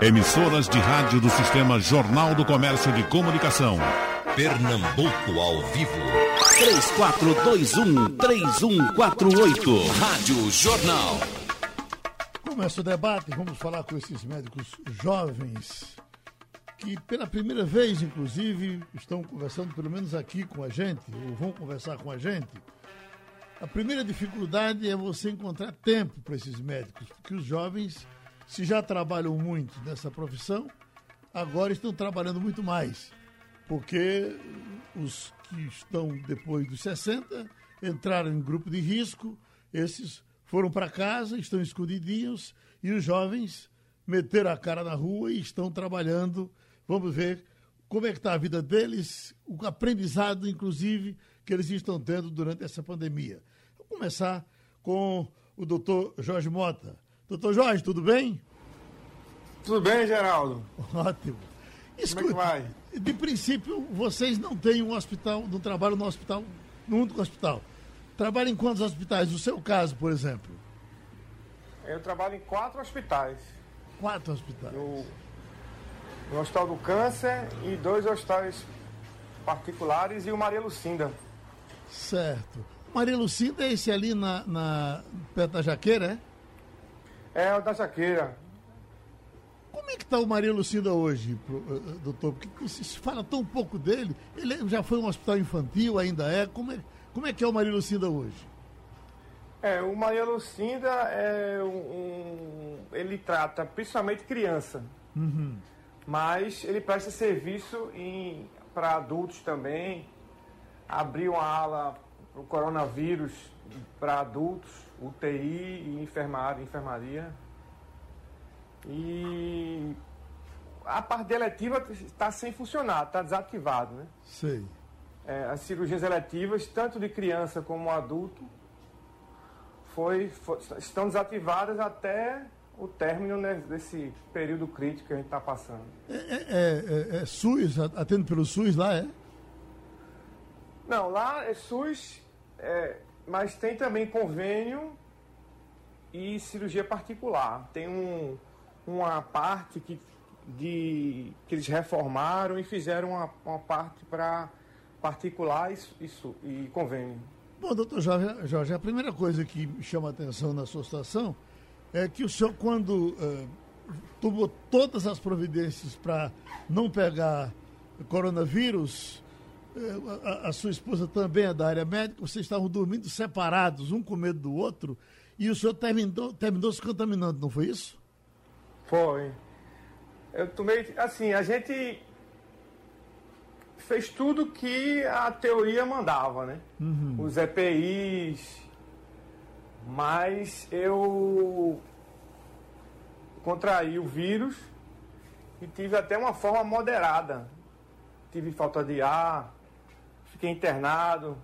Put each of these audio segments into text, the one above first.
Emissoras de rádio do Sistema Jornal do Comércio de Comunicação. Pernambuco ao vivo. 3421-3148. Rádio Jornal. Começa o debate, vamos falar com esses médicos jovens que pela primeira vez, inclusive, estão conversando, pelo menos aqui com a gente, ou vão conversar com a gente. A primeira dificuldade é você encontrar tempo para esses médicos, porque os jovens, se já trabalham muito nessa profissão, agora estão trabalhando muito mais, porque os que estão depois dos 60 entraram em grupo de risco, esses foram para casa, estão escondidinhos, e os jovens meteram a cara na rua e estão trabalhando Vamos ver como é que está a vida deles, o aprendizado, inclusive, que eles estão tendo durante essa pandemia. Vou começar com o doutor Jorge Mota. Doutor Jorge, tudo bem? Tudo bem, Geraldo? Ótimo. Escuta, Como é que vai? De princípio, vocês não têm um hospital, não trabalham no hospital, no único hospital. Trabalham em quantos hospitais? No seu caso, por exemplo? Eu trabalho em quatro hospitais. Quatro hospitais. No Hospital do Câncer e dois hospitais particulares e o Maria Lucinda. Certo. Maria Lucinda é esse ali na, na perto da Jaqueira, é? É, o da Jaqueira. Como é que está o Maria Lucinda hoje, eh, eh, doutor? Porque se fala tão pouco dele. Ele já foi um hospital infantil, ainda é. Como é, como é que é o Maria Lucinda hoje? É, o Maria Lucinda é um, um ele trata principalmente criança. Uhum mas ele presta serviço para adultos também. Abriu uma ala para o coronavírus para adultos, UTI e enfermaria, enfermaria. E a parte eletiva está sem funcionar, está desativado, né? Sei. É, as cirurgias eletivas, tanto de criança como adulto, foi, foi, estão desativadas até o término né, desse período crítico que a gente está passando. É, é, é, é, SUS, atendo pelo SUS lá, é? Não, lá é SUS, é, mas tem também convênio e cirurgia particular. Tem um, uma parte que, de, que eles reformaram e fizeram uma, uma parte para particular e, e, e convênio. Bom, doutor Jorge, Jorge, a primeira coisa que chama atenção na sua situação é que o senhor, quando uh, tomou todas as providências para não pegar coronavírus, a, a, sua esposa também é da área médica, vocês estavam dormindo separados, um com medo do outro, e o senhor terminou, terminou se contaminando, não foi isso? Foi. Eu tomei, assim, a gente fez tudo que a teoria mandava, né? Uhum. Os EPIs, mas eu contraí o vírus e tive até uma forma moderada. Tive falta de ar, fiquei internado.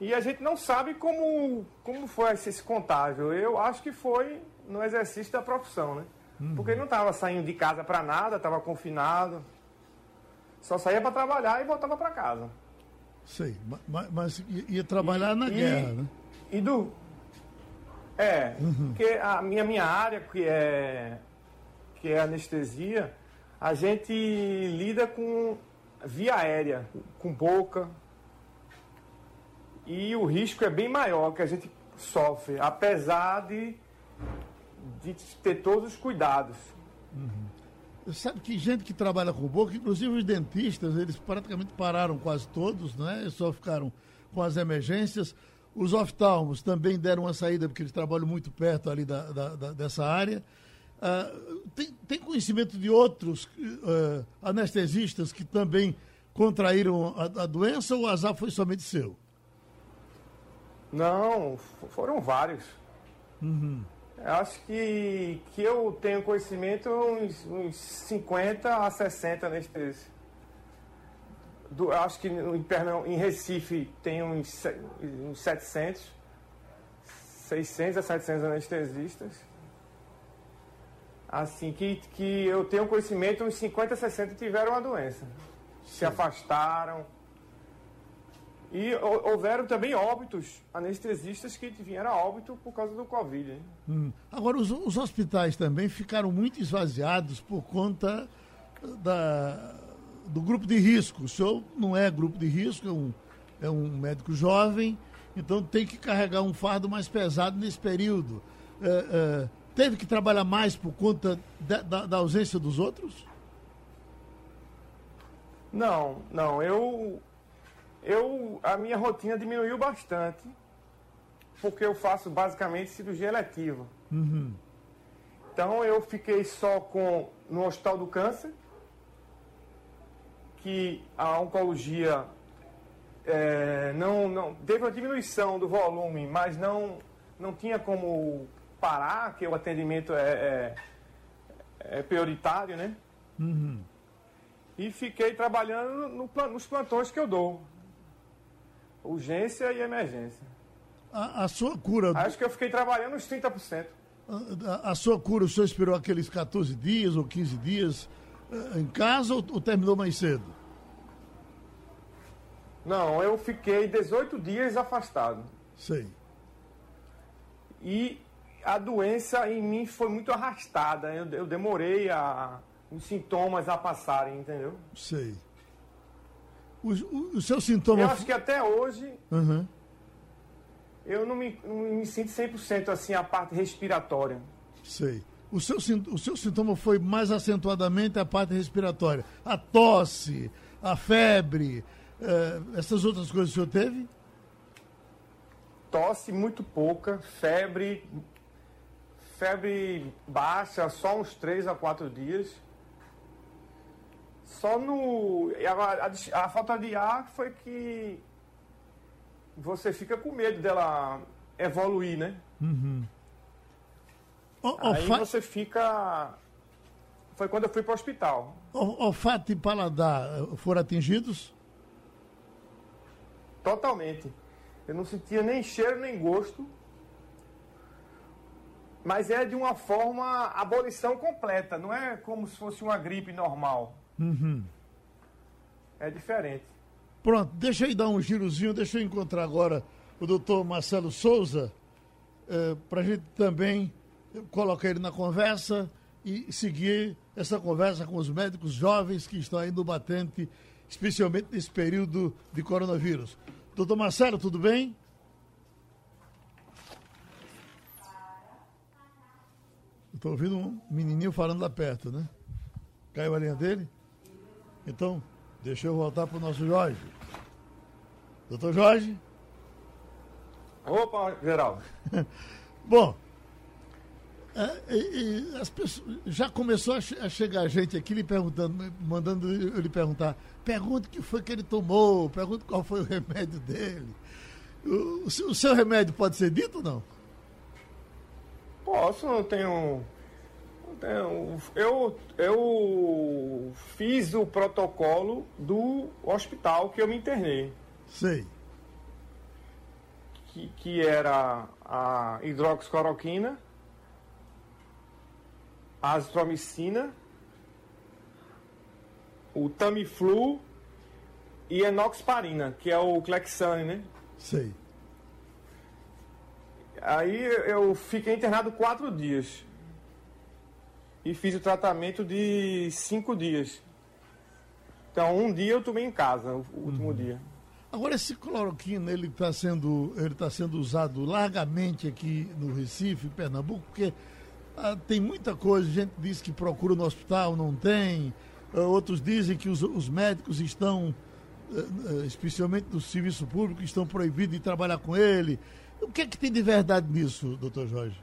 E a gente não sabe como, como foi esse contágio. Eu acho que foi no exercício da profissão, né? Uhum. Porque não estava saindo de casa para nada, estava confinado. Só saía para trabalhar e voltava para casa. Sei, mas, mas ia trabalhar e, na e, guerra, né? E do. É, uhum. porque a minha, minha área, que é, que é anestesia, a gente lida com via aérea, com boca. E o risco é bem maior que a gente sofre, apesar de, de ter todos os cuidados. Uhum. Sabe que gente que trabalha com boca, inclusive os dentistas, eles praticamente pararam quase todos, né? Só ficaram com as emergências. Os oftalmos também deram uma saída, porque eles trabalham muito perto ali da, da, da dessa área. Uh, tem, tem, conhecimento de outros uh, anestesistas que também contraíram a, a, doença ou o azar foi somente seu? Não, foram vários. Uhum. Acho que, que eu tenho conhecimento uns, uns 50 a 60 anestesistas do, acho que em, Pernambuco, em Recife tem uns, uns 700, 600 a 700 anestesistas. Assim, que, que eu tenho conhecimento, uns 50 a 60 tiveram a doença. Sim. Se afastaram. E houveram também óbitos, anestesistas que vieram a óbito por causa do Covid. Hum. Agora, os, os, hospitais também ficaram muito esvaziados por conta da, do grupo de risco. O senhor não é grupo de risco, é um, é um médico jovem, então tem que carregar um fardo mais pesado nesse período. É, é, teve que trabalhar mais por conta da, da, da ausência dos outros? Não, não. Eu eu, a minha rotina diminuiu bastante, porque eu faço basicamente cirurgia eletiva. Uhum. Então eu fiquei só com no Hospital do Câncer, que a oncologia é, não, não teve uma diminuição do volume, mas não, não tinha como parar, que o atendimento é, é, é prioritário, né? Uhum. E fiquei trabalhando no, nos plantões que eu dou urgência e emergência. A, a sua cura. Acho que eu fiquei trabalhando uns 30%. A, a, sua cura, o senhor esperou aqueles 14 dias ou 15 dias uh, em casa ou, ou, terminou mais cedo? Não, eu fiquei 18 dias afastado. Sei. E a doença em mim foi muito arrastada. Eu, eu demorei a, os sintomas a passarem, entendeu? Sei. O, o, o seu sintoma. Eu acho que até hoje. Uhum. Eu não me, não me sinto 100% assim a parte respiratória. Sei. O seu, o seu sintoma foi mais acentuadamente a parte respiratória. A tosse, a febre, eh, essas outras coisas o senhor teve? Tosse muito pouca, febre, febre baixa, só uns 3 a 4 dias. Só no. A, a, a, falta de ar foi que você fica com medo dela evoluir, né? Uhum. O, Aí fa... você fica. Foi quando eu fui para o hospital. O, olfato e paladar foram atingidos? Totalmente. Eu não sentia nem cheiro nem gosto. Mas é de uma forma abolição completa, não é como se fosse uma gripe normal. Uhum. É diferente. Pronto, deixa eu dar um girozinho, deixa eu encontrar agora o doutor Marcelo Souza, eh, para a gente também colocar ele na conversa e seguir essa conversa com os médicos jovens que estão aí no batente, especialmente nesse período de coronavírus. Doutor Marcelo, tudo bem? Estou ouvindo um menininho falando lá perto, né? Caiu a linha dele? Então, deixa eu voltar para o nosso Jorge. Doutor Jorge? Opa, Geraldo. Bom, é, e, e as pessoas, já começou a, a, chegar gente aqui lhe perguntando, mandando eu lhe perguntar, pergunta o que foi que ele tomou, pergunta qual foi o remédio dele. O, o, o seu remédio pode ser dito ou não? Posso, não tenho eu, eu fiz o protocolo do hospital que eu me internei. Sei. Que, que era a hidroxicloroquina, a azitromicina, o Tamiflu e a enoxparina, que é o Clexane, né? Sei. Aí eu fiquei internado quatro dias e fiz o tratamento de cinco dias. Então, um dia eu tomei em casa, o último uhum. dia. Agora, esse cloroquina, ele está sendo, ele tá sendo usado largamente aqui no Recife, Pernambuco, porque ah, tem muita coisa, gente diz que procura no hospital, não tem, ah, outros dizem que os, os médicos estão, ah, especialmente no serviço público, estão proibidos de trabalhar com ele. O que é que tem de verdade nisso, doutor Jorge?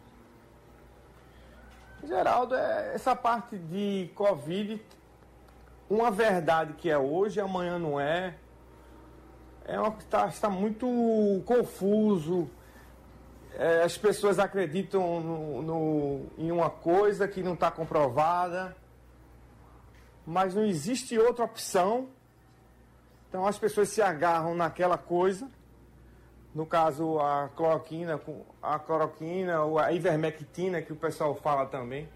Geraldo, é essa parte de Covid, uma verdade que é hoje, amanhã não é. É uma que está, está muito confuso. É, as pessoas acreditam no, no, em uma coisa que não está comprovada, mas não existe outra opção. Então as pessoas se agarram naquela coisa no caso a cloroquina, a cloroquina ou a ivermectina que o pessoal fala também.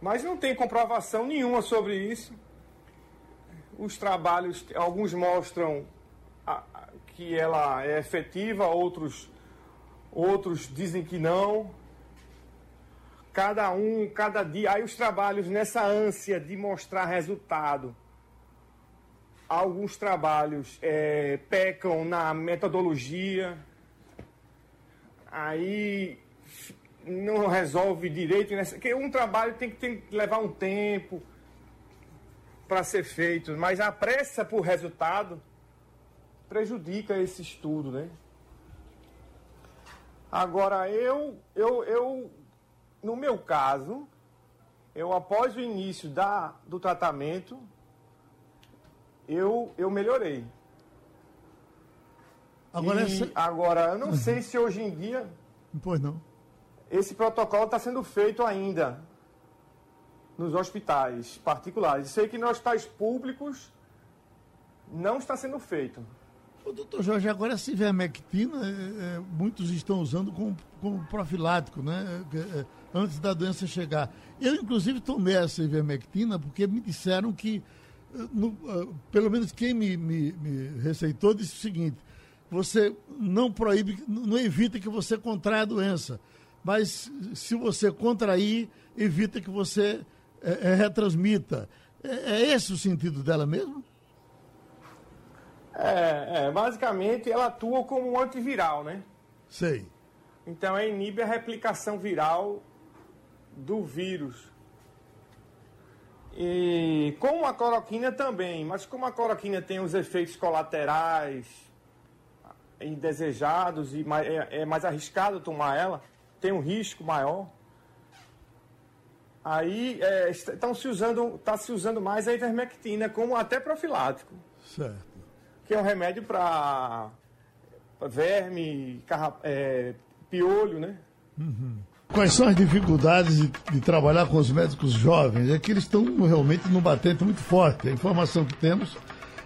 Mas não tem comprovação nenhuma sobre isso. Os trabalhos, alguns mostram que ela é efetiva, outros, outros dizem que não. Cada um, cada dia. Aí os trabalhos nessa ânsia de mostrar resultado. Alguns trabalhos é, pecam na metodologia. Aí não resolve direito. Nessa, porque um trabalho tem que, tem que levar um tempo para ser feito, mas a pressa por resultado prejudica esse estudo, né? Agora, eu, eu, eu, no meu caso, eu após o início da, do tratamento, eu, eu melhorei. Agora, e, essa... agora, eu não sei se hoje em dia. Pois não. Esse protocolo está sendo feito ainda nos hospitais particulares. Sei que nos hospitais públicos não está sendo feito. O doutor Jorge, agora essa ivermectina, é, é, muitos estão usando como, como profilático, né? É, é, antes da doença chegar. Eu, inclusive, tomei essa ivermectina porque me disseram que, no, uh, pelo menos quem me, me, me, receitou, disse o seguinte: você não proíbe, não evita que você contraia a doença, mas se você contrair, evita que você é, retransmita. É, esse o sentido dela mesmo? É, é, basicamente ela atua como um antiviral, né? Sei. Então ela inibe a replicação viral do vírus. E como a cloroquina também, mas como a cloroquina tem os efeitos colaterais indesejados e mais, é, é mais arriscado tomar ela, tem um risco maior. Aí é, estão se usando, está se usando mais a ivermectina como até profilático. Certo que é um remédio para verme, carra, é, piolho, né? Uhum. Quais são as dificuldades de, de, trabalhar com os médicos jovens? É que eles estão realmente num batente muito forte. A informação que temos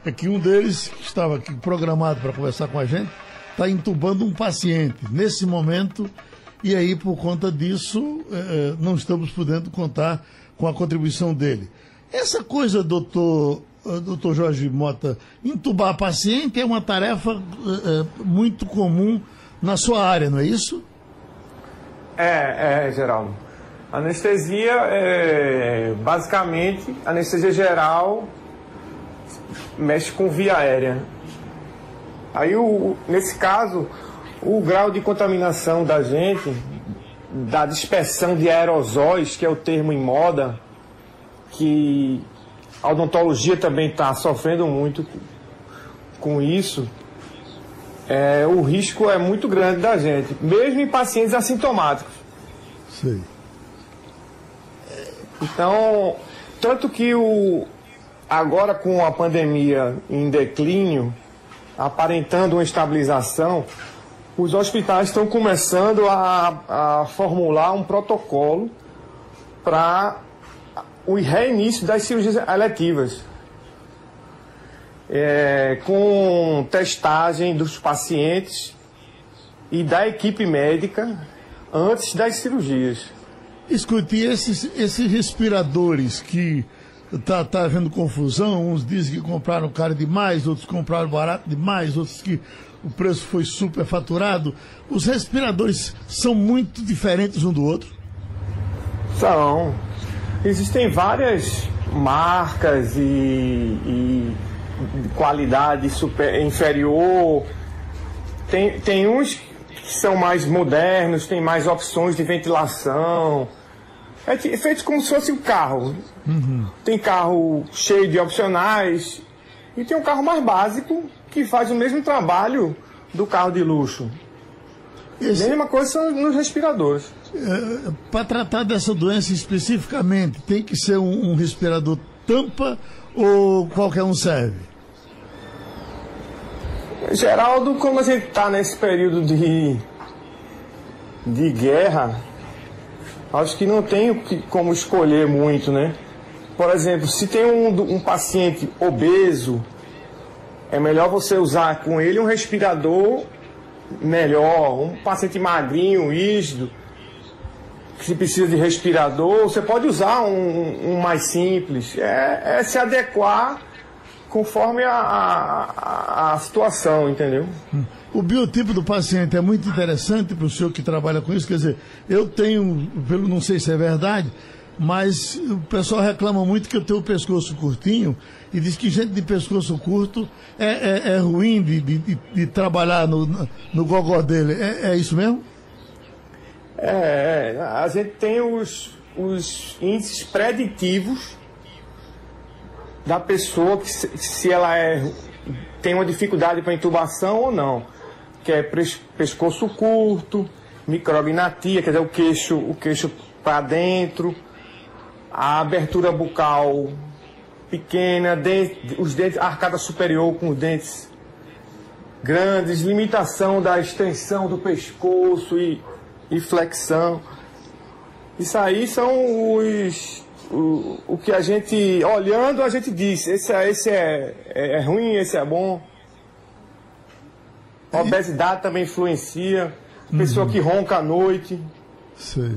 é que um deles, que estava aqui programado para conversar com a gente, está entubando um paciente nesse momento e aí, por conta disso, é, é não estamos podendo contar com a contribuição dele. Essa coisa, doutor doutor Jorge Mota, entubar paciente é uma tarefa é, muito comum na sua área, não é isso? É, é, Geraldo. Anestesia é basicamente anestesia geral mexe com via aérea. Aí o, nesse caso, o grau de contaminação da gente, da dispersão de aerosóis, que é o termo em moda, que a odontologia também está sofrendo muito com isso. É, o risco é muito grande da gente, mesmo em pacientes assintomáticos. Sim. Então, tanto que o, agora com a pandemia em declínio, aparentando uma estabilização, os hospitais estão começando a, a formular um protocolo para o reinício das cirurgias eletivas. É, com testagem dos pacientes e da equipe médica antes das cirurgias. Escute, esses, esses respiradores que tá, tá havendo confusão, uns dizem que compraram caro demais, outros compraram barato demais, outros que o preço foi superfaturado. Os respiradores são muito diferentes um do outro? São. Existem várias marcas e, e qualidade super, inferior. Tem, tem uns que são mais modernos, tem mais opções de ventilação. É feito como se fosse um carro. Uhum. Tem carro cheio de opcionais e tem um carro mais básico que faz o mesmo trabalho do carro de luxo. Esse... Mesma coisa são nos respiradores. É, Para tratar dessa doença especificamente, tem que ser um, um respirador tampa ou qualquer um serve? Geraldo, como a gente está nesse período de, de guerra, acho que não tem como escolher muito, né? Por exemplo, se tem um, um paciente obeso, é melhor você usar com ele um respirador melhor, um paciente magrinho, rígido, que precisa de respirador, você pode usar um, um mais simples. É, é, se adequar conforme a, a, a situação, entendeu? O biotipo do paciente é muito interessante para o senhor que trabalha com isso. Quer dizer, eu tenho, pelo não sei se é verdade, mas o pessoal reclama muito que eu tenho o pescoço curtinho e diz que gente de pescoço curto é, é, é ruim de, de, de, trabalhar no, no gogó dele. É, é isso mesmo? É, é, a gente tem os, os índices preditivos da pessoa que se, se ela é, tem uma dificuldade para intubação ou não. Que é pescoço curto, micrognatia, quer dizer, o queixo, o queixo para dentro, a abertura bucal pequena, dente, os dentes, arcada superior com os dentes grandes, limitação da extensão do pescoço e, e flexão. Isso aí são os. O, o que a gente, olhando, a gente diz: esse, é, esse é, é, é ruim, esse é bom. A obesidade também influencia. Pessoa uhum. que ronca à noite. Sei.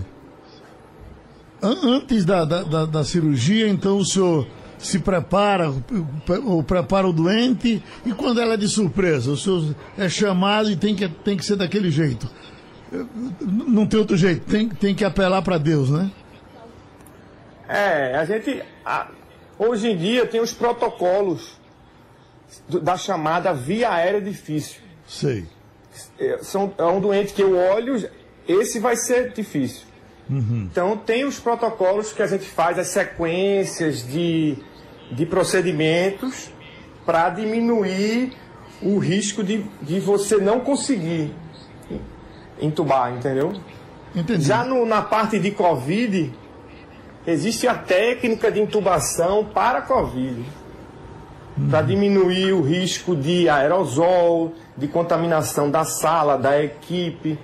Antes da, da, da, da cirurgia, então o senhor se prepara, ou prepara o doente, e quando ela é de surpresa, o senhor é chamado e tem que, tem que ser daquele jeito. Não tem outro jeito, tem, tem que apelar para Deus, né? É, a gente. A, hoje em dia tem os protocolos da chamada via aérea difícil. Sei. É, são, é um doente que eu olho, esse vai ser difícil. Uhum. Então tem os protocolos que a gente faz, as sequências de, de procedimentos para diminuir o risco de, de você não conseguir entubar, entendeu? Entendi. Já no, na parte de Covid, existe a técnica de intubação para Covid. Uhum. Para diminuir o risco de aerosol, de contaminação da sala, da equipe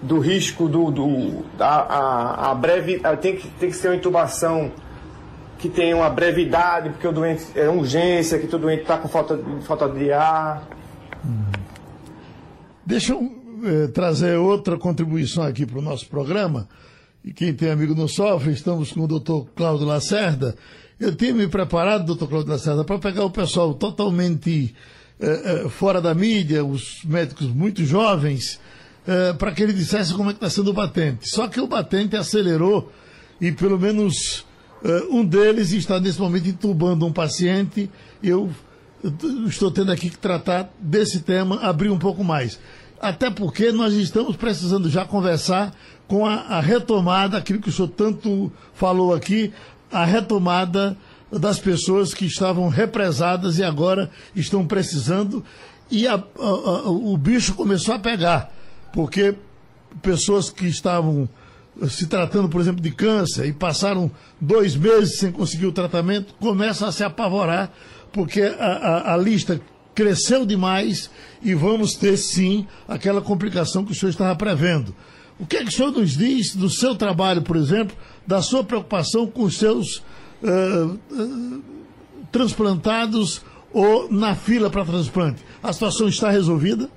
do risco do, do a, a, a, breve tem que, tem que ser uma intubação que tenha uma brevidade porque o doente é urgência que o doente está com falta, falta de ar deixa eu eh, trazer outra contribuição aqui para o nosso programa e quem tem amigo no sofre estamos com o doutor Cláudio Lacerda eu tinha me preparado doutor Cláudio Lacerda para pegar o pessoal totalmente eh, eh, fora da mídia os médicos muito jovens é, para que ele dissesse como é que está sendo o batente. Só que o batente acelerou e pelo menos é, um deles está nesse momento entubando um paciente. Eu estou tendo aqui que tratar desse tema, abrir um pouco mais. Até porque nós estamos precisando já conversar com a, a retomada, aquilo que o senhor tanto falou aqui, a retomada das pessoas que estavam represadas e agora estão precisando. E a, a, o bicho começou a pegar porque pessoas que estavam se tratando, por exemplo, de câncer e passaram dois meses sem conseguir o tratamento, começam a se apavorar, porque a lista cresceu demais e vamos ter sim aquela complicação que o senhor estava prevendo. O que é que o senhor nos diz do seu trabalho, por exemplo, da sua preocupação com os seus uh, uh, transplantados ou na fila para transplante? A situação está resolvida?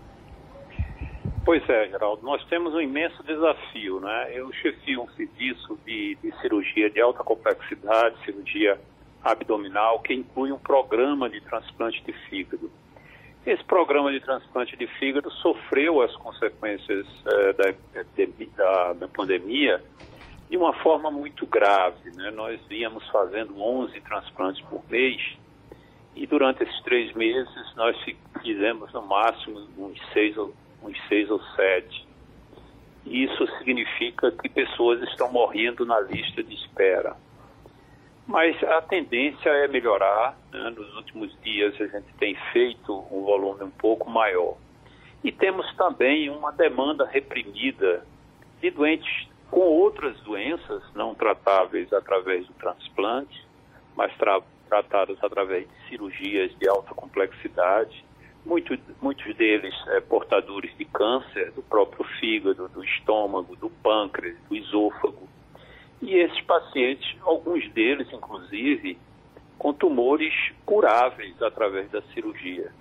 Pois é, Geraldo, nós temos um imenso desafio, né? Eu chefio um serviço de, de cirurgia de alta complexidade, cirurgia abdominal, que inclui um programa de transplante de fígado. Esse programa de transplante de fígado sofreu as consequências eh, da, da, da, pandemia de uma forma muito grave. Né? Nós íamos fazendo 11 transplantes por mês e durante esses três meses nós fizemos no máximo uns seis ou uns seis ou sete. Isso significa que pessoas estão morrendo na lista de espera. Mas a tendência é melhorar. Né? Nos últimos dias a gente tem feito um volume um pouco maior. E temos também uma demanda reprimida de doentes com outras doenças não tratáveis através do transplante, mas tra tratadas através de cirurgias de alta complexidade muito, muitos deles é, portadores de câncer do próprio fígado, do estômago, do pâncreas, do esôfago. E esses pacientes, alguns deles, inclusive, com tumores curáveis através da cirurgia.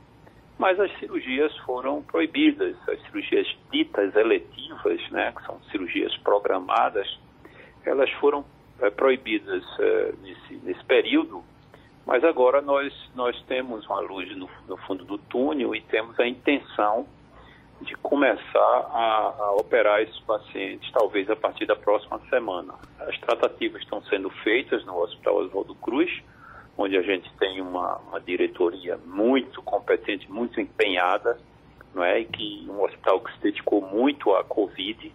Mas as cirurgias foram proibidas, as cirurgias ditas eletivas, né, que são cirurgias programadas, elas foram é, proibidas é, nesse, nesse período Mas agora nós, nós temos uma luz no, no fundo do túnel e temos a intenção de começar a, a, operar esses pacientes, talvez a partir da próxima semana. As tratativas estão sendo feitas no Hospital Oswaldo Cruz, onde a gente tem uma, uma diretoria muito competente, muito empenhada, não é? E que um hospital que se dedicou muito à Covid,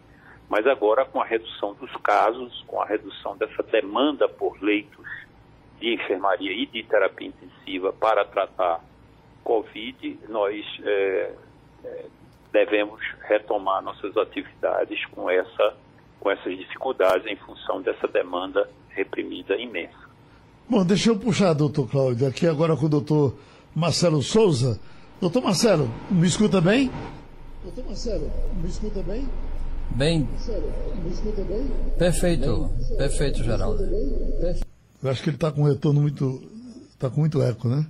mas agora com a redução dos casos, com a redução dessa demanda por leitos de enfermaria e de terapia intensiva para tratar Covid, nós é, devemos retomar nossas atividades com, essa, com essas dificuldades em função dessa demanda reprimida imensa. Bom, deixa eu puxar, doutor Cláudio, aqui agora com o doutor Marcelo Souza. Doutor Marcelo, me escuta bem? Doutor Marcelo, me escuta bem? Bem. Marcelo, me escuta bem? Perfeito, bem? perfeito, Geraldo. Eu acho que ele está com um retorno muito. está com muito eco, né?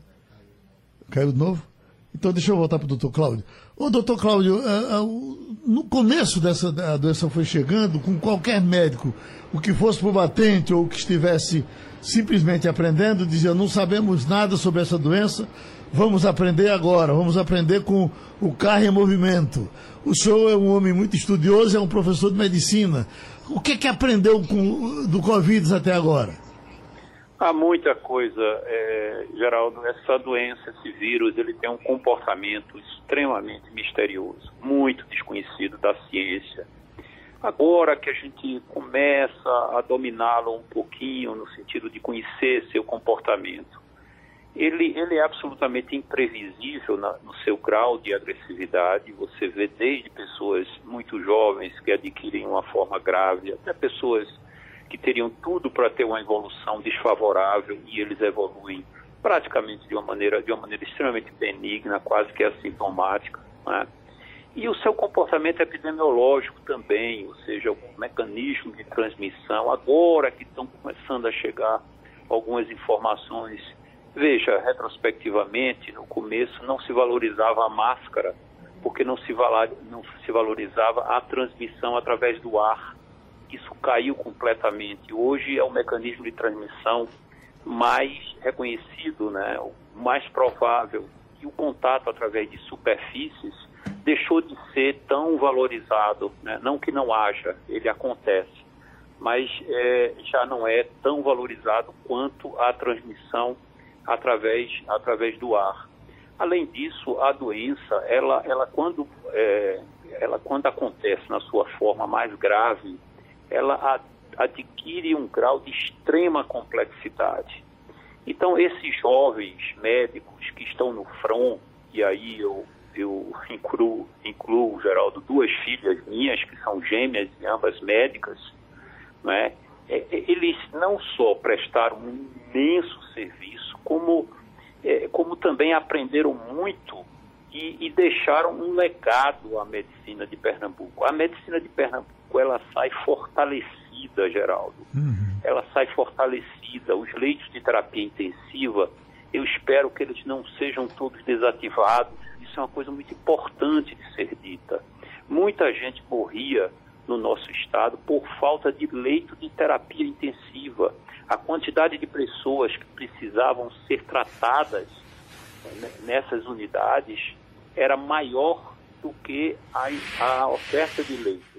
Caiu de novo? Então deixa eu voltar para o doutor Cláudio. Ô, doutor Cláudio, uh, uh, no começo dessa a doença foi chegando, com qualquer médico, o que fosse por batente ou que estivesse simplesmente aprendendo, dizia: não sabemos nada sobre essa doença, vamos aprender agora, vamos aprender com o carro em movimento. O senhor é um homem muito estudioso, é um professor de medicina. O que, que aprendeu com, do Covid até agora? Há muita coisa, é, Geraldo. Essa doença, esse vírus, ele tem um comportamento extremamente misterioso, muito desconhecido da ciência. Agora que a gente começa a dominá-lo um pouquinho, no sentido de conhecer seu comportamento, ele, ele é absolutamente imprevisível na, no seu grau de agressividade. Você vê desde pessoas muito jovens que adquirem uma forma grave, até pessoas que teriam tudo para ter uma evolução desfavorável e eles evoluem praticamente de uma maneira de uma maneira extremamente benigna, quase que assintomática, né? E o seu comportamento epidemiológico também, ou seja, o mecanismo de transmissão, agora que estão começando a chegar algumas informações. Veja, retrospectivamente, no começo não se valorizava a máscara, porque não se, não se valorizava a transmissão através do ar isso caiu completamente. Hoje é o mecanismo de transmissão mais reconhecido, né, o mais provável. E o contato através de superfícies deixou de ser tão valorizado. Né? Não que não haja, ele acontece, mas é, já não é tão valorizado quanto a transmissão através, através do ar. Além disso, a doença, ela, ela, quando, é, ela quando acontece na sua forma mais grave, ela adquire um grau de extrema complexidade. Então, esses jovens médicos que estão no front, e aí eu, eu incluo, incluo, Geraldo, duas filhas minhas, que são gêmeas e ambas médicas, né? Eles não só prestaram um imenso serviço, como, é, como também aprenderam muito e, e deixaram um legado à medicina de Pernambuco. A medicina de Pernambuco ela sai fortalecida, Geraldo. Uhum. Ela sai fortalecida. Os leitos de terapia intensiva, eu espero que eles não sejam todos desativados. Isso é uma coisa muito importante de ser dita. Muita gente morria no nosso estado por falta de leito de terapia intensiva. A quantidade de pessoas que precisavam ser tratadas né, nessas unidades era maior do que a, a oferta de leitos.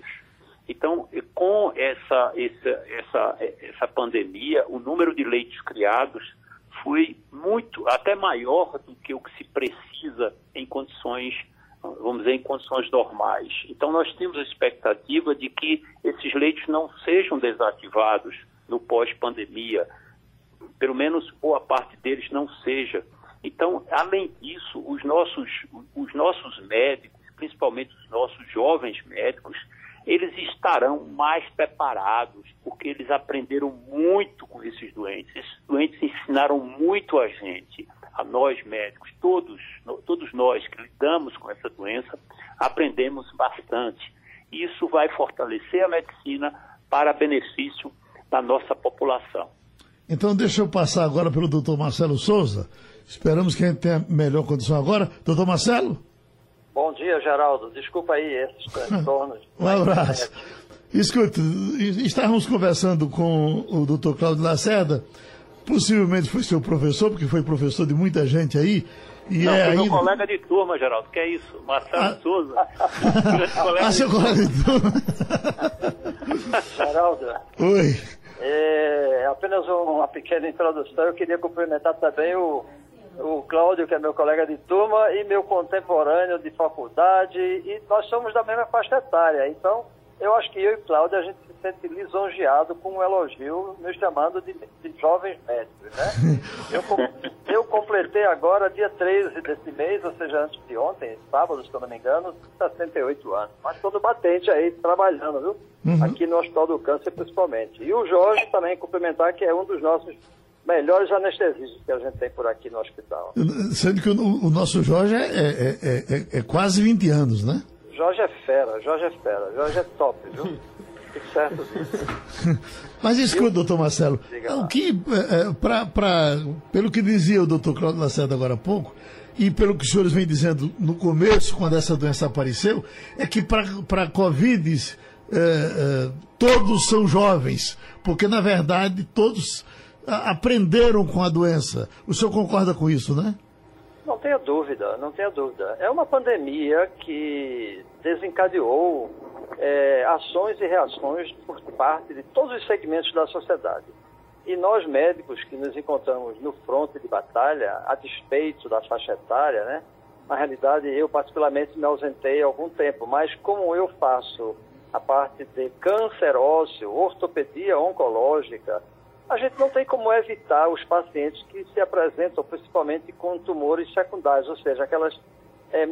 Então, com essa, essa, essa, essa pandemia, o número de leitos criados foi muito, até maior do que o que se precisa em condições, vamos dizer, em condições normais. Então, nós temos a expectativa de que esses leitos não sejam desativados no pós-pandemia, pelo menos boa parte deles não seja. Então, além disso, os nossos, os nossos médicos, principalmente os nossos jovens médicos, eles estarão mais preparados, porque eles aprenderam muito com esses doentes. Esses doentes ensinaram muito a gente, a nós médicos, todos, todos nós que lidamos com essa doença, aprendemos bastante. Isso vai fortalecer a medicina para benefício da nossa população. Então, deixa eu passar agora pelo doutor Marcelo Souza. Esperamos que a gente tenha melhor condição agora. Doutor Marcelo? Bom dia, Geraldo. Desculpa aí esses transtornos. um abraço. Escuta, estávamos conversando com o doutor Cláudio Lacerda possivelmente foi seu professor, porque foi professor de muita gente aí. E Não, é foi ainda... meu colega de turma, Geraldo, que é isso? Marcelo Ah. Souza. Ah, seu colega de turma. Geraldo, Oi. é, apenas uma pequena introdução. Eu queria cumprimentar também o, o Cláudio, que é meu colega de turma, e meu contemporâneo de faculdade. E nós somos da mesma faixa etária. Então, eu acho que eu e Cláudio, a gente se sente lisonjeado com um elogio, nos chamando de, de jovens médicos, né? Eu, eu completei agora, dia 13 desse mês, ou seja, antes de ontem, sábado, se eu não me engano, 68 anos. Mas todo batente aí, trabalhando, viu? Aqui no Hospital do Câncer, principalmente. E o Jorge também, cumprimentar, que é um dos nossos melhores anestesistas que a gente tem por aqui no hospital. Sendo que o, o nosso Jorge é, é- é- é- é quase 20 anos, né? Jorge é fera, Jorge é fera, Jorge é top, viu? Fique certo disso. Mas escuta, doutor Marcelo, o que, é, é, pra, pra- pelo que dizia o doutor Cláudio Lacerda agora há pouco, e pelo que os senhores vêm dizendo no começo, quando essa doença apareceu, é que para a Covid todos são jovens, porque na verdade todos aprenderam com a doença. O senhor concorda com isso, né? Não tenha dúvida, não tenha dúvida. É uma pandemia que desencadeou é, ações e reações por parte de todos os segmentos da sociedade. E nós médicos que nos encontramos no fronte de batalha, a despeito da faixa etária, né? Na realidade, eu particularmente me ausentei há algum tempo, mas como eu faço a parte de câncer ósseo, ortopedia oncológica, a gente não tem como evitar os pacientes que se apresentam principalmente com tumores secundários, ou seja, aquelas é,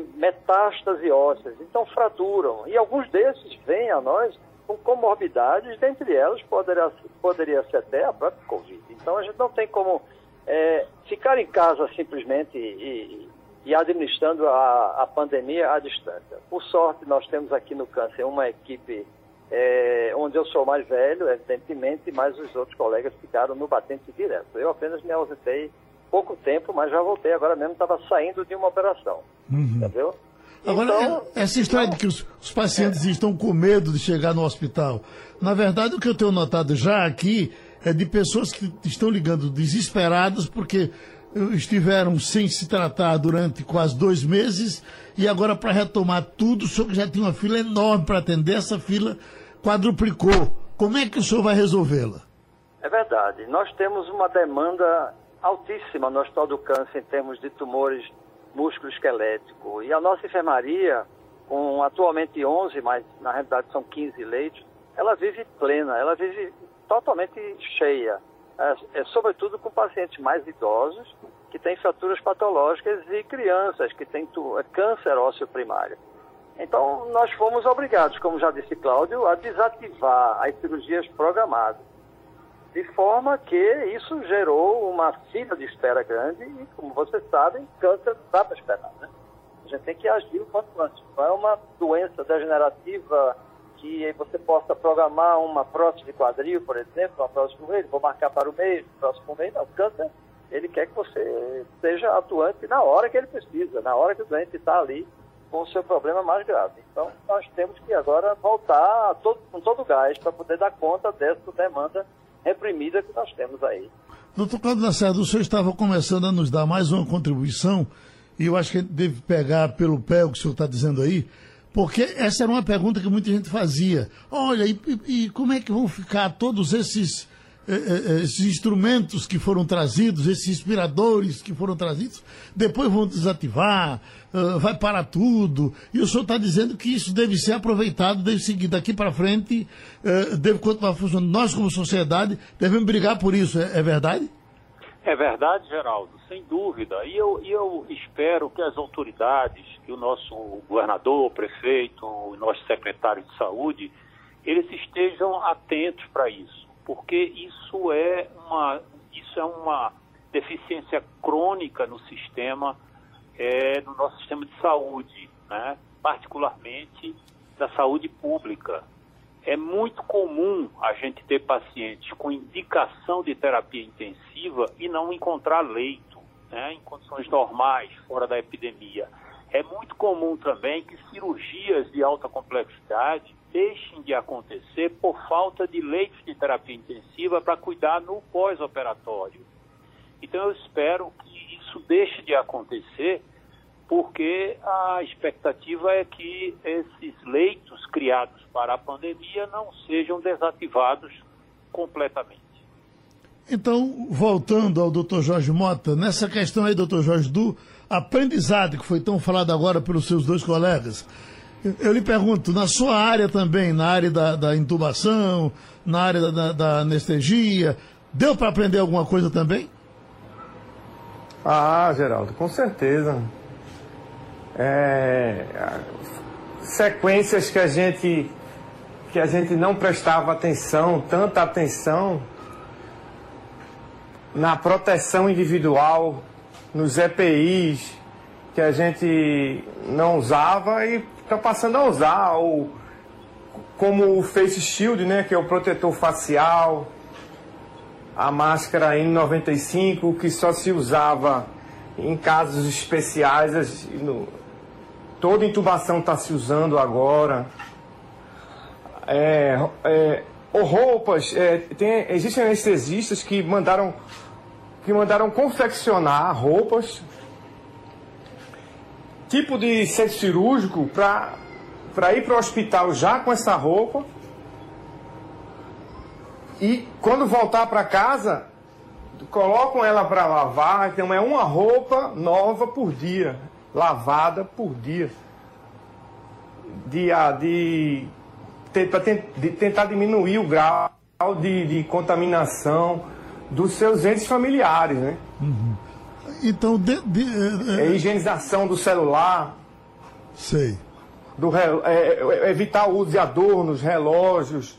ósseas. Então, fraturam. E alguns desses vêm a nós com comorbidades, dentre elas poderia, poderia ser até a própria Covid. Então, a gente não tem como é, ficar em casa simplesmente e, e administrando a, a pandemia à distância. Por sorte, nós temos aqui no Câncer uma equipe é, onde eu sou mais velho, evidentemente, mas os outros colegas ficaram no batente direto. Eu apenas me ausentei pouco tempo, mas já voltei. Agora mesmo estava saindo de uma operação. Entendeu? Agora, Então, é- essa história de que os, os pacientes estão com medo de chegar no hospital, na verdade, o que eu tenho notado já aqui é de pessoas que estão ligando desesperadas porque estiveram sem se tratar durante quase dois meses e agora, para retomar tudo, o senhor que já tinha uma fila enorme para atender, essa fila quadruplicou. Como é que o senhor vai resolvê-la? É verdade. Nós temos uma demanda altíssima no Hospital do Câncer em termos de tumores músculo-esquelético. E a nossa enfermaria, com atualmente 11, mas na realidade são 15 leitos, ela vive plena, ela vive totalmente cheia. É, é, sobretudo com pacientes mais idosos, que têm fraturas patológicas, e crianças que têm tu- câncer ósseo primário. Então, nós fomos obrigados, como já disse Cláudio, a desativar as cirurgias programadas. De forma que isso gerou uma fila de espera grande e, como vocês sabem, câncer dá para esperar, né? A gente tem que agir o quanto antes. Não é uma doença degenerativa que você possa programar uma prótese de quadril, por exemplo, uma prótese no mês, vou marcar para o mês, próximo mês. Não, o câncer, ele quer que você seja atuante na hora que ele precisa, na hora que o doente está ali com o seu problema mais grave. Então, nós temos que agora voltar todo, com todo o gás para poder dar conta dessa demanda reprimida que nós temos aí. Doutor Cláudio Lacerda, o senhor estava começando a nos dar mais uma contribuição, e eu acho que deve pegar pelo pé o que o senhor está dizendo aí, porque essa era uma pergunta que muita gente fazia. Olha, e, e- como é que vão ficar todos esses, eh, eh, esses instrumentos que foram trazidos, esses inspiradores que foram trazidos, depois vão desativar, ah, vai parar tudo. E o senhor está dizendo que isso deve ser aproveitado, deve seguir daqui para frente, eh, deve continuar funcionando. Nós, como sociedade, devemos brigar por isso, é- é verdade? É verdade, Geraldo, sem dúvida. E eu, eu espero que as autoridades, que o nosso governador, prefeito, o nosso secretário de saúde, eles estejam atentos para isso, porque isso é uma, isso é uma deficiência crônica no sistema, é, no nosso sistema de saúde, né? particularmente da saúde pública. É muito comum a gente ter pacientes com indicação de terapia intensiva e não encontrar leito, né, em condições normais, fora da epidemia. É muito comum também que cirurgias de alta complexidade deixem de acontecer por falta de leitos de terapia intensiva para cuidar no pós-operatório. Então eu espero que isso deixe de acontecer, porque a expectativa é que esses leitos criados para a pandemia não sejam desativados completamente. Então, voltando ao doutor Jorge Mota, nessa questão aí, doutor Jorge, do aprendizado que foi tão falado agora pelos seus dois colegas, eu lhe pergunto, na sua área também, na área da, da intubação, na área da, da anestesia, deu para aprender alguma coisa também? Ah, Geraldo, com certeza. É, sequências que a gente que a gente não prestava atenção, tanta atenção na proteção individual, nos EPIs que a gente não usava e está passando a usar, ou como o Face Shield, né, que é o protetor facial, a máscara N95 que só se usava em casos especiais, no, toda intubação está se usando agora. É, é, ou roupas, é, tem, existem anestesistas que mandaram, que mandaram confeccionar roupas, tipo de centro cirúrgico, para ir para o hospital já com essa roupa. E quando voltar para casa, colocam ela para lavar, então é uma roupa nova por dia, lavada por dia. De, de para tentar diminuir o grau de, de, contaminação dos seus entes familiares, né? Uhum. Então, de, de, é, é, higienização do celular. Sei. Do, é, é, evitar o uso de adornos, relógios.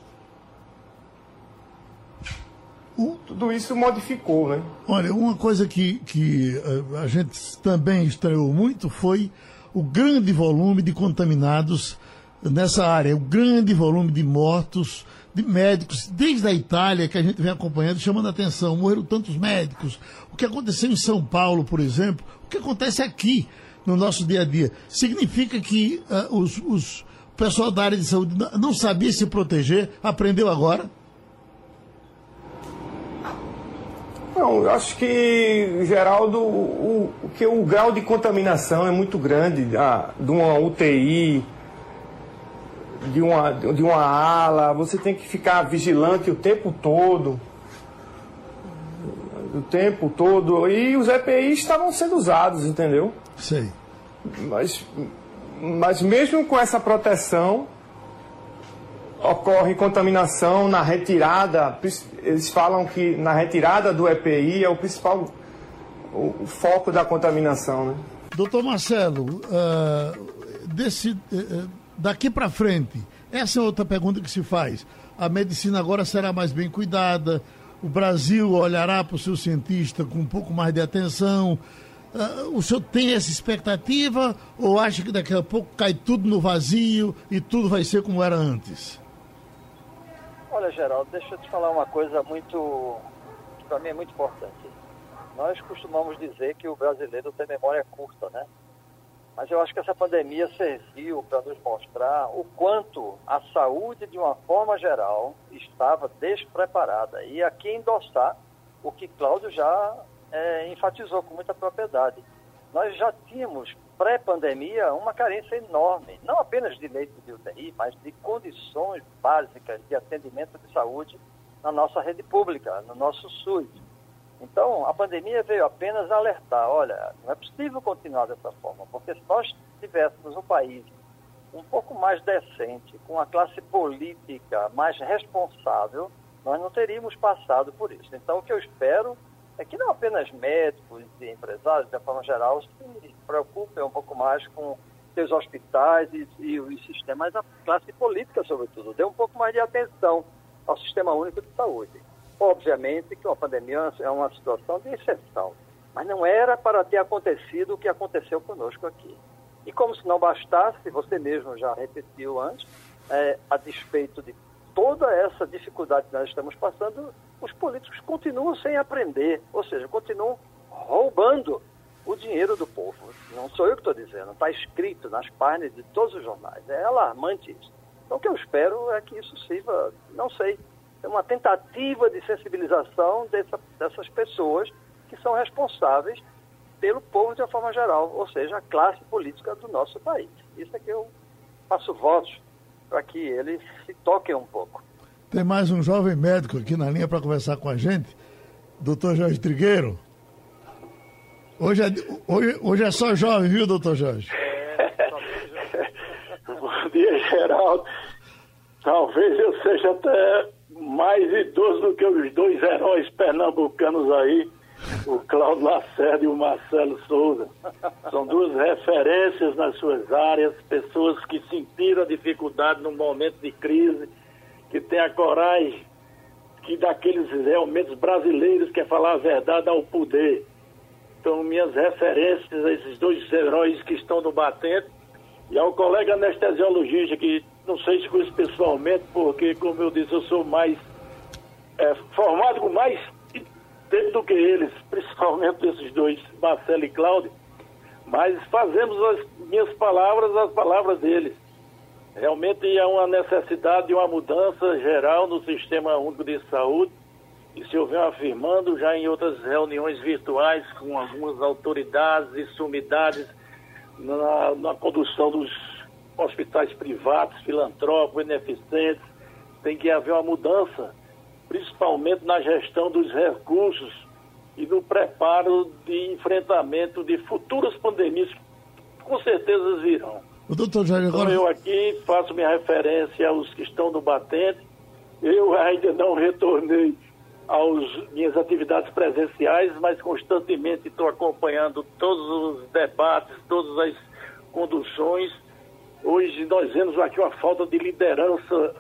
O... Tudo isso modificou, né? Olha, uma coisa que, que a gente também estranhou muito foi o grande volume de contaminados nessa área, o grande volume de mortos, de médicos, desde a Itália, que a gente vem acompanhando, chamando a atenção. Morreram tantos médicos. O que aconteceu em São Paulo, por exemplo, o que acontece aqui no nosso dia a dia. Significa que uh, os, os, pessoal da área de saúde não sabia se proteger, aprendeu agora? Não, eu acho que, Geraldo, o, o, que o grau de contaminação é muito grande a, de uma UTI, de uma, de uma ala, você tem que ficar vigilante o tempo todo. O tempo todo. E os EPIs estavam sendo usados, entendeu? Sei. Mas, mas mesmo com essa proteção, ocorre contaminação na retirada. Eles falam que na retirada do EPI é o principal o, foco da contaminação. Né? Doutor Marcelo, uh, desse. Uh, Daqui para frente, essa é outra pergunta que se faz. A medicina agora será mais bem cuidada, o Brasil olhará para o seu cientista com um pouco mais de atenção. Uh, o senhor tem essa expectativa ou acha que daqui a pouco cai tudo no vazio e tudo vai ser como era antes? Olha, Geraldo, deixa eu te falar uma coisa muito que para mim é muito importante. Nós costumamos dizer que o brasileiro tem memória curta, né? Mas eu acho que essa pandemia serviu para nos mostrar o quanto a saúde, de uma forma geral, estava despreparada. E aqui endossar o que Cláudio já é, enfatizou com muita propriedade. Nós já tínhamos, pré-pandemia, uma carência enorme, não apenas de leitos de UTI, mas de condições básicas de atendimento de saúde na nossa rede pública, no nosso SUS. Então, a pandemia veio apenas alertar: olha, não é possível continuar dessa forma, porque se nós tivéssemos um país um pouco mais decente, com a classe política mais responsável, nós não teríamos passado por isso. Então, o que eu espero é que não apenas médicos e empresários, de forma geral, se preocupem um pouco mais com seus hospitais e, e os sistemas, a classe política, sobretudo, dê um pouco mais de atenção ao Sistema Único de Saúde. Obviamente que uma pandemia é uma situação de exceção, mas não era para ter acontecido o que aconteceu conosco aqui. E como se não bastasse, você mesmo já repetiu antes, é, a despeito de toda essa dificuldade que nós estamos passando, os políticos continuam sem aprender, ou seja, continuam roubando o dinheiro do povo. Não sou eu que estou dizendo, está escrito nas páginas de todos os jornais. É alarmante isso. Então, o que eu espero é que isso sirva, não sei, uma tentativa de sensibilização dessa, dessas pessoas que são responsáveis pelo povo de uma forma geral, ou seja, a classe política do nosso país. Isso é que eu faço votos para que eles se toquem um pouco. Tem mais um jovem médico aqui na linha para conversar com a gente, doutor Jorge Trigueiro. Hoje é, hoje, hoje é só jovem, viu, doutor Jorge? É, Bom dia, Geraldo. Talvez eu seja até mais idoso do que os dois heróis pernambucanos aí, o Cláudio Lacerda e o Marcelo Souza. São duas referências nas suas áreas, pessoas que sentiram a dificuldade num momento de crise, que têm a coragem que daqueles realmente brasileiros que é falar a verdade ao poder. Então, minhas referências a esses dois heróis que estão no batente e ao colega anestesiologista que não sei se conheço pessoalmente, porque, como eu disse, eu sou mais é, formado com mais tempo do que eles, principalmente esses dois, Marcelo e Cláudio, mas fazemos as minhas palavras as palavras deles. Realmente é uma necessidade de uma mudança geral no Sistema Único de Saúde, e se eu venho afirmando já em outras reuniões virtuais com algumas autoridades e sumidades na, na condução dos hospitais privados, filantrópicos, beneficentes, tem que haver uma mudança, principalmente na gestão dos recursos e no preparo de enfrentamento de futuras pandemias que com certeza virão. O doutor Jair, agora... Então eu aqui faço minha referência aos que estão no batente. Eu ainda não retornei às minhas atividades presenciais, mas constantemente estou acompanhando todos os debates, todas as conduções Hoje nós vemos aqui uma falta de liderança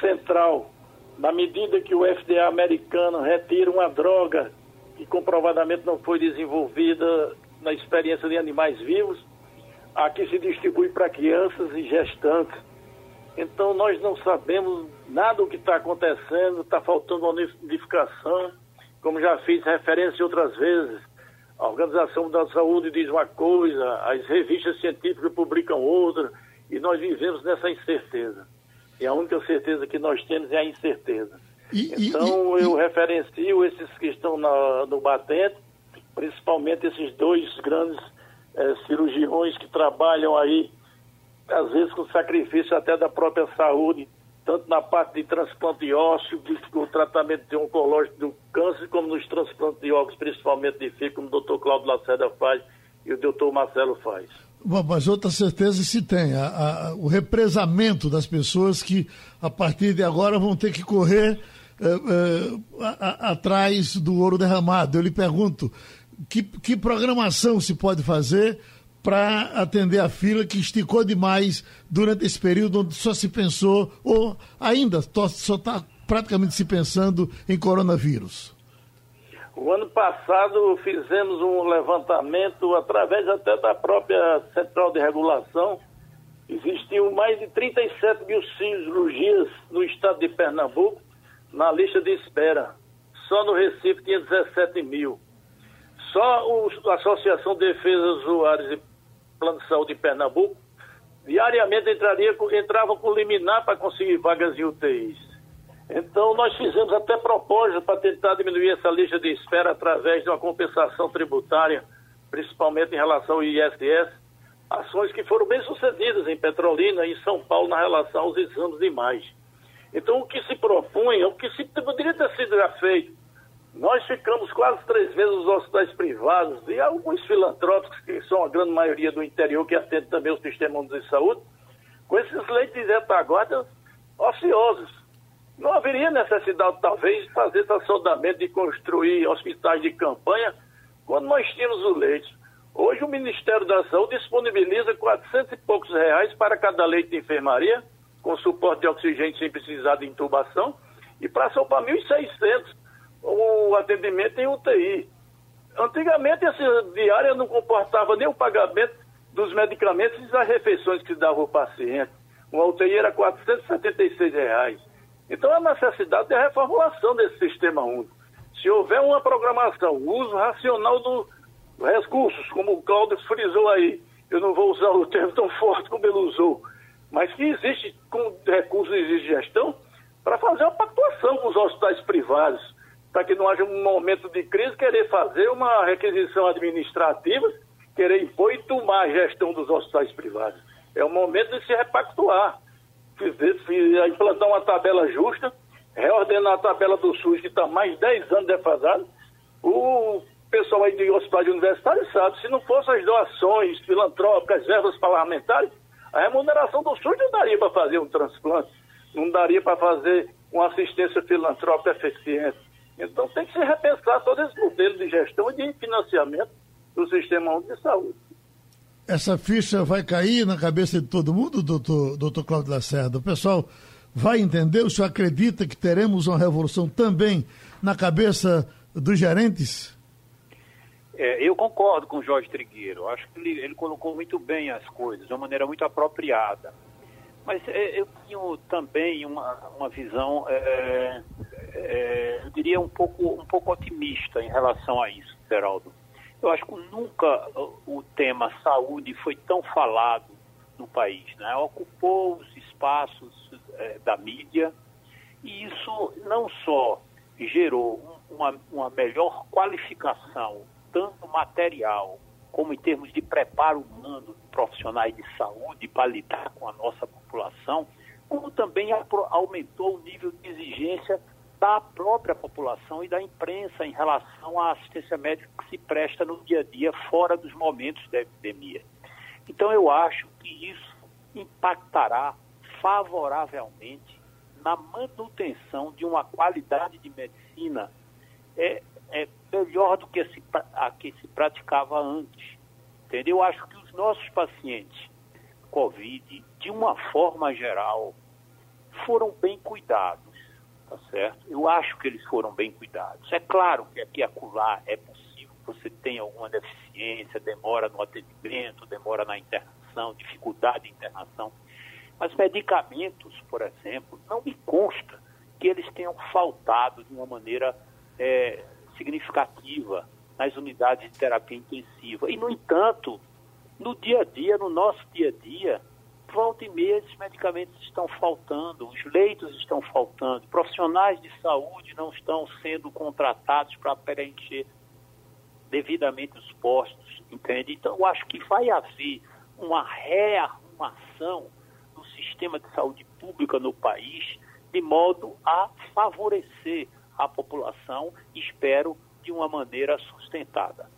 central. Na medida que o FDA americano retira uma droga que comprovadamente não foi desenvolvida na experiência de animais vivos, aqui se distribui para crianças e gestantes. Então nós não sabemos nada do que está acontecendo, está faltando uma unificação, como já fiz referência outras vezes. A Organização da Saúde diz uma coisa, as revistas científicas publicam outra, e nós vivemos nessa incerteza. E a única certeza que nós temos é a incerteza. E, então, e, e, eu referencio esses que estão na, no batente, principalmente esses dois grandes é, cirurgiões que trabalham aí, às vezes com sacrifício até da própria saúde, tanto na parte de transplante de ósseo, do tratamento de oncológico do câncer, como nos transplantes de órgãos, principalmente de fígado, como o doutor Cláudio Lacerda faz e o doutor Marcelo faz. Bom, mas outra certeza se tem, a, a, o represamento das pessoas que, a partir de agora, vão ter que correr é, é, a, atrás do ouro derramado. Eu lhe pergunto, que, que programação se pode fazer para atender a fila que esticou demais durante esse período onde só se pensou, ou ainda só está praticamente se pensando em coronavírus? O ano passado fizemos um levantamento através até da própria Central de Regulação. Existiam mais de 37 mil cirurgias no estado de Pernambuco na lista de espera. Só no Recife tinha 17 mil. Só a Associação de Defesa Usuários Plano de Saúde de Pernambuco, diariamente entraria, entrava com liminar para conseguir vagas em UTIs. Então, nós fizemos até propostas para tentar diminuir essa lista de espera através de uma compensação tributária, principalmente em relação ao ISS, ações que foram bem sucedidas em Petrolina e em São Paulo na relação aos exames de imagem. Então, o que se propõe, o que se poderia ter sido feito, nós ficamos quase três vezes nos hospitais privados e alguns filantrópicos, que são a grande maioria do interior, que atendem também o sistema de saúde, com esses leitos de retaguarda ociosos. Não haveria necessidade, talvez, de fazer esse assodamento de construir hospitais de campanha quando nós tínhamos o leite. Hoje o Ministério da Saúde disponibiliza 400 e poucos reais para cada leite de enfermaria, com suporte de oxigênio sem precisar de intubação, e para 1.600 o atendimento em UTI. Antigamente essa diária não comportava nem o pagamento dos medicamentos e das refeições que dava ao paciente. Uma UTI era 476 reais. Então, a necessidade é a reformulação desse sistema único. Se houver uma programação, o uso racional dos recursos, como o Cláudio frisou aí, eu não vou usar o termo tão forte como ele usou, mas que existe com recursos de gestão para fazer uma pactuação com os hospitais privados, para que não haja um momento de crise, querer fazer uma requisição administrativa, querer impor e tomar a gestão dos hospitais privados. É o momento de se repactuar, implantar uma tabela justa, reordenar a tabela do SUS, que está mais de 10 anos defasado. O pessoal aí de hospitais universitários sabe, se não fossem as doações filantrópicas, verbas parlamentares, a remuneração do SUS não daria para fazer um transplante, não daria para fazer uma assistência filantrópica eficiente. Então tem que se repensar todo esse modelo de gestão e de financiamento do sistema de saúde. Essa ficha vai cair na cabeça de todo mundo, doutor, doutor Cláudio Lacerda? O pessoal vai entender? O senhor acredita que teremos uma revolução também na cabeça dos gerentes? É, eu concordo com o Jorge Trigueiro. Acho que ele, ele, colocou muito bem as coisas, de uma maneira muito apropriada. Mas é, eu tenho também uma, uma visão, é, é, eu diria, um pouco, um pouco otimista em relação a isso, Geraldo. Eu acho que nunca o tema saúde foi tão falado no país. Né? Ocupou os espaços é, da mídia e isso não só gerou uma, uma melhor qualificação tanto material como em termos de preparo humano de profissionais de saúde para lidar com a nossa população, como também aumentou o nível de exigência da própria população e da imprensa em relação à assistência médica que se presta no dia a dia fora dos momentos da epidemia. Então eu acho que isso impactará favoravelmente na manutenção de uma qualidade de medicina é, é melhor do que se, a que se praticava antes. Entendeu? Eu acho que os nossos pacientes Covid, de uma forma geral, foram bem cuidados, tá certo? Eu acho que eles foram bem cuidados. É claro que aqui acolá é possível você tenha alguma deficiência, demora no atendimento, demora na internação, dificuldade de internação. Mas medicamentos, por exemplo, não me consta que eles tenham faltado de uma maneira é, significativa nas unidades de terapia intensiva. E, no entanto, no dia a dia, no nosso dia a dia, volta e meia esses medicamentos estão faltando, os leitos estão faltando, profissionais de saúde não estão sendo contratados para preencher devidamente os postos, entende? Então, eu acho que vai haver uma rearrumação do sistema de saúde pública no país, de modo a favorecer a população, espero, de uma maneira sustentada.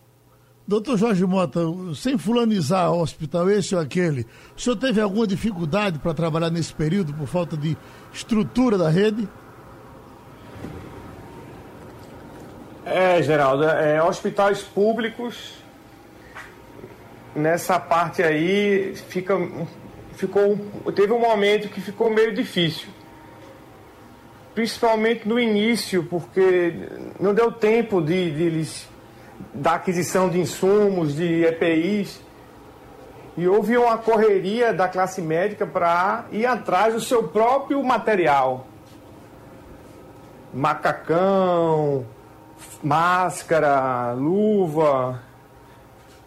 Doutor Jorge Mota, sem fulanizar o hospital esse ou aquele, o senhor teve alguma dificuldade para trabalhar nesse período por falta de estrutura da rede? É, Geraldo, é, hospitais públicos, nessa parte aí, fica, ficou, teve um momento que ficou meio difícil principalmente no início, porque não deu tempo de, de eles da aquisição de insumos, de EPIs. E houve uma correria da classe médica para ir atrás do seu próprio material. Macacão, máscara, luva.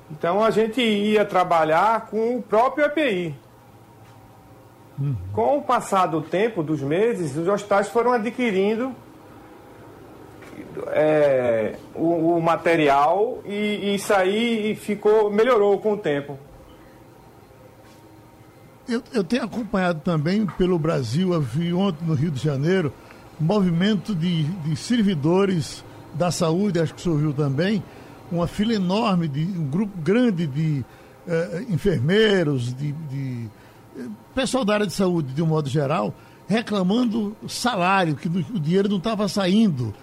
Então a gente ia trabalhar com o próprio EPI. Uhum. Com o passar do tempo, dos meses, os hospitais foram adquirindo é, o, o, material e, e isso aí ficou, melhorou com o tempo. Eu, eu, tenho acompanhado também pelo Brasil, eu vi ontem no Rio de Janeiro, movimento de, de servidores da saúde, acho que o senhor viu também, uma fila enorme, de um grupo grande de eh, enfermeiros, de, de pessoal da área de saúde, de um modo geral, reclamando salário, que o dinheiro não estava saindo.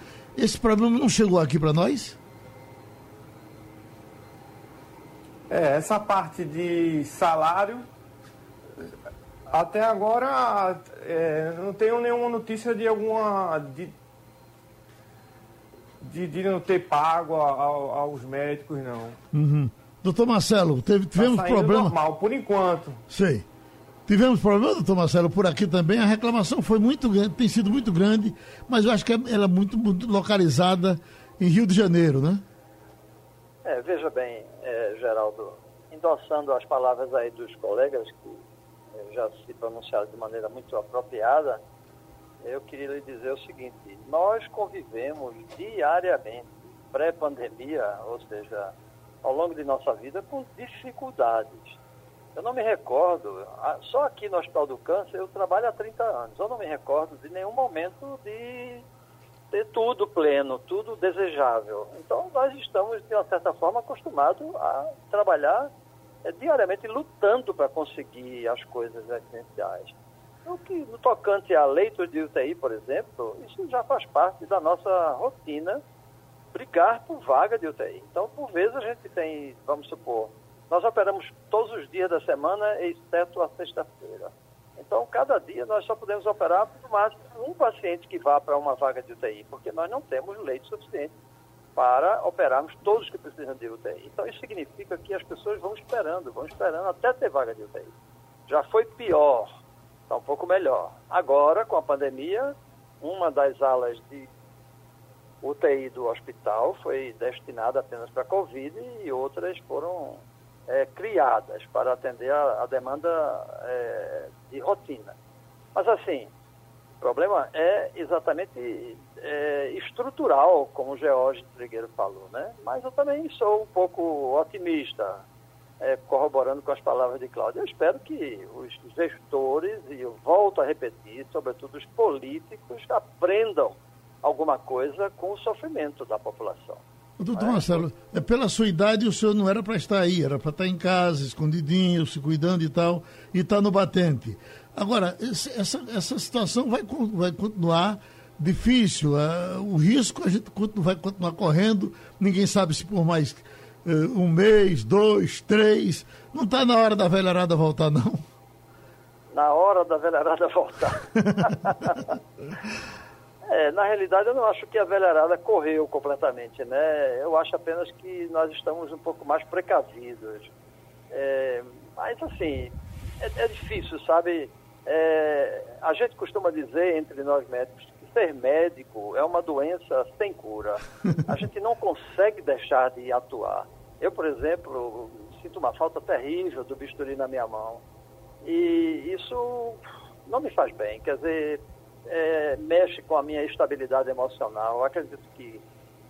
Esse problema não chegou aqui para nós? É, essa parte de salário, até agora é, não tenho nenhuma notícia de alguma. de, de, de não ter pago a, a, aos médicos, não. Uhum. Doutor Marcelo, teve, tivemos tá problema. normal, por enquanto. Sei. Tivemos problema, doutor Marcelo, por aqui também. A reclamação foi muito grande, tem sido muito grande, mas eu acho que ela é muito, muito localizada em Rio de Janeiro, né? É, veja bem, é, Geraldo, endossando as palavras aí dos colegas que é, já se pronunciaram de maneira muito apropriada, eu queria lhe dizer o seguinte: nós convivemos diariamente, pré-pandemia, ou seja, ao longo de nossa vida, com dificuldades. Eu não me recordo, só aqui no Hospital do Câncer eu trabalho há 30 anos, eu não me recordo de nenhum momento de ter tudo pleno, tudo desejável. Então nós estamos, de uma certa forma, acostumados a trabalhar é, diariamente lutando para conseguir as coisas essenciais. O que, no tocante a leitos de UTI, por exemplo, isso já faz parte da nossa rotina, brigar por vaga de UTI. Então, por vezes, a gente tem, vamos supor, nós operamos todos os dias da semana, exceto a sexta-feira. Então, cada dia nós só podemos operar por máximo um paciente que vá para uma vaga de UTI, porque nós não temos leite suficiente para operarmos todos que precisam de UTI. Então, isso significa que as pessoas vão esperando, vão esperando até ter vaga de UTI. Já foi pior está um pouco melhor. Agora, com a pandemia, uma das alas de UTI do hospital foi destinada apenas para Covid e outras foram é, criadas para atender a, a demanda é, de rotina. Mas, assim, o problema é exatamente é, estrutural, como o George Trigueiro falou, né? Mas eu também sou um pouco otimista é, corroborando com as palavras de Cláudio. Eu espero que os gestores, e eu volto a repetir, sobretudo os políticos, aprendam alguma coisa com o sofrimento da população. Doutor é? Marcelo, é, pela sua idade o senhor não era para estar aí, era para estar em casa, escondidinho, se cuidando e tal, e está no batente. Agora, essa, essa situação vai, vai continuar difícil, uh, o risco a gente vai continuar correndo, ninguém sabe se por mais eh, um mês, dois, três. Não está na hora da velharada voltar, não? Na hora da velharada voltar. é, na realidade, eu não acho que a velharada correu completamente, né? Eu acho apenas que nós estamos um pouco mais precavidos. É, mas, assim, é, é difícil, sabe? É, a gente costuma dizer entre nós médicos ser médico é uma doença sem cura. A gente não consegue deixar de atuar. Eu, por exemplo, sinto uma falta terrível do bisturi na minha mão. E isso não me faz bem. Quer dizer, é, mexe com a minha estabilidade emocional. Eu acredito que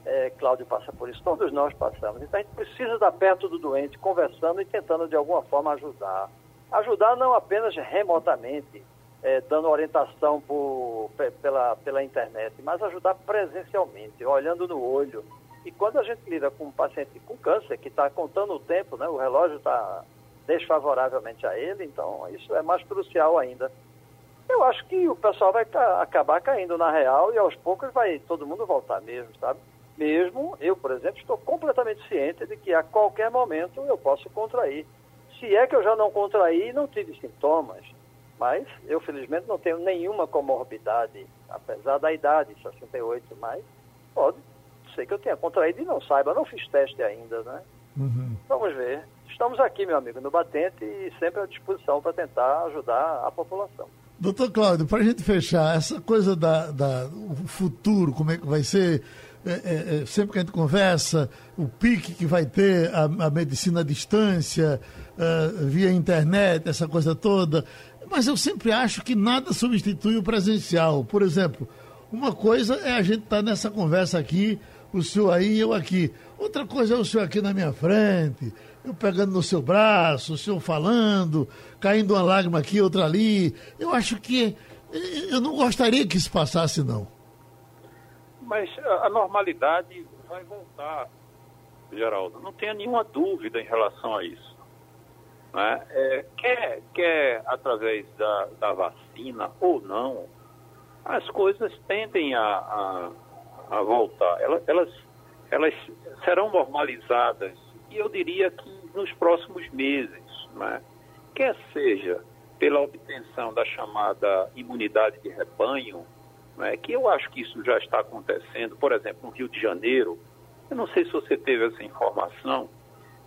é, Cláudio passa por isso, todos nós passamos. Então a gente precisa estar perto do doente, conversando e tentando de alguma forma ajudar. Ajudar não apenas remotamente, é, dando orientação por, pela, pela internet, mas ajudar presencialmente, olhando no olho. E quando a gente lida com um paciente com câncer, que está contando o tempo, né, o relógio está desfavoravelmente a ele, então isso é mais crucial ainda. Eu acho que o pessoal vai ca acabar caindo na real e aos poucos vai todo mundo voltar mesmo, sabe? Mesmo eu, por exemplo, estou completamente ciente de que a qualquer momento eu posso contrair. Se é que eu já não contraí, não tive sintomas. Mas eu, felizmente, não tenho nenhuma comorbidade, apesar da idade, 68, mas pode ser que eu tenha contraído e não saiba, não fiz teste ainda, né? Uhum. Vamos ver. Estamos aqui, meu amigo, no Batente e sempre à disposição para tentar ajudar a população. Doutor Cláudio, para a gente fechar, essa coisa da, da o futuro, como é que vai ser, é, é, é, sempre que a gente conversa, o pique que vai ter a, a medicina à distância, uh, via internet, essa coisa toda, mas eu sempre acho que nada substitui o presencial. Por exemplo, uma coisa é a gente estar tá nessa conversa aqui, o senhor aí e eu aqui. Outra coisa é o senhor aqui na minha frente, eu pegando no seu braço, o senhor falando, caindo uma lágrima aqui, outra ali. Eu acho que eu não gostaria que isso passasse, não. Mas a normalidade vai voltar, Geraldo. Não tenha nenhuma dúvida em relação a isso. Né? É, quer, quer através da, da vacina ou não, as coisas tendem a, a, a voltar. Elas, elas, elas serão normalizadas, e eu diria que nos próximos meses, né? quer seja pela obtenção da chamada imunidade de rebanho, né? que eu acho que isso já está acontecendo, por exemplo, no Rio de Janeiro, eu não sei se você teve essa informação,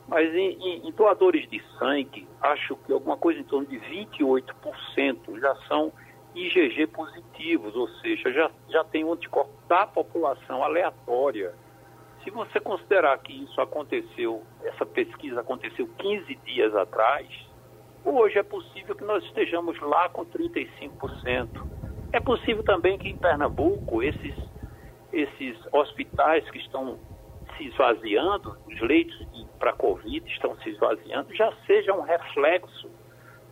mas em, em, em, doadores de sangue, acho que alguma coisa em torno de 28% já são IgG positivos, ou seja, já, já tem um anticorpo da população aleatória. Se você considerar que isso aconteceu, essa pesquisa aconteceu 15 dias atrás, hoje é possível que nós estejamos lá com 35%. É possível também que em Pernambuco esses, esses hospitais que estão se esvaziando, os leitos para Covid estão se esvaziando, já seja um reflexo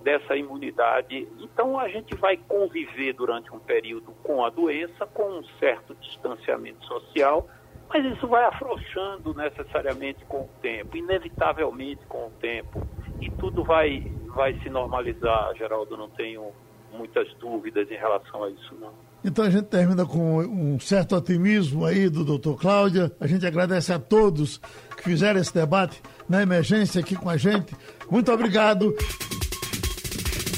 dessa imunidade. Então a gente vai conviver durante um período com a doença, com um certo distanciamento social, mas isso vai afrouxando necessariamente com o tempo, inevitavelmente com o tempo. E tudo vai, vai se normalizar, Geraldo, não tenho muitas dúvidas em relação a isso, não. Então a gente termina com um certo otimismo aí do doutor Cláudia. A gente agradece a todos que fizeram esse debate na emergência aqui com a gente. Muito obrigado.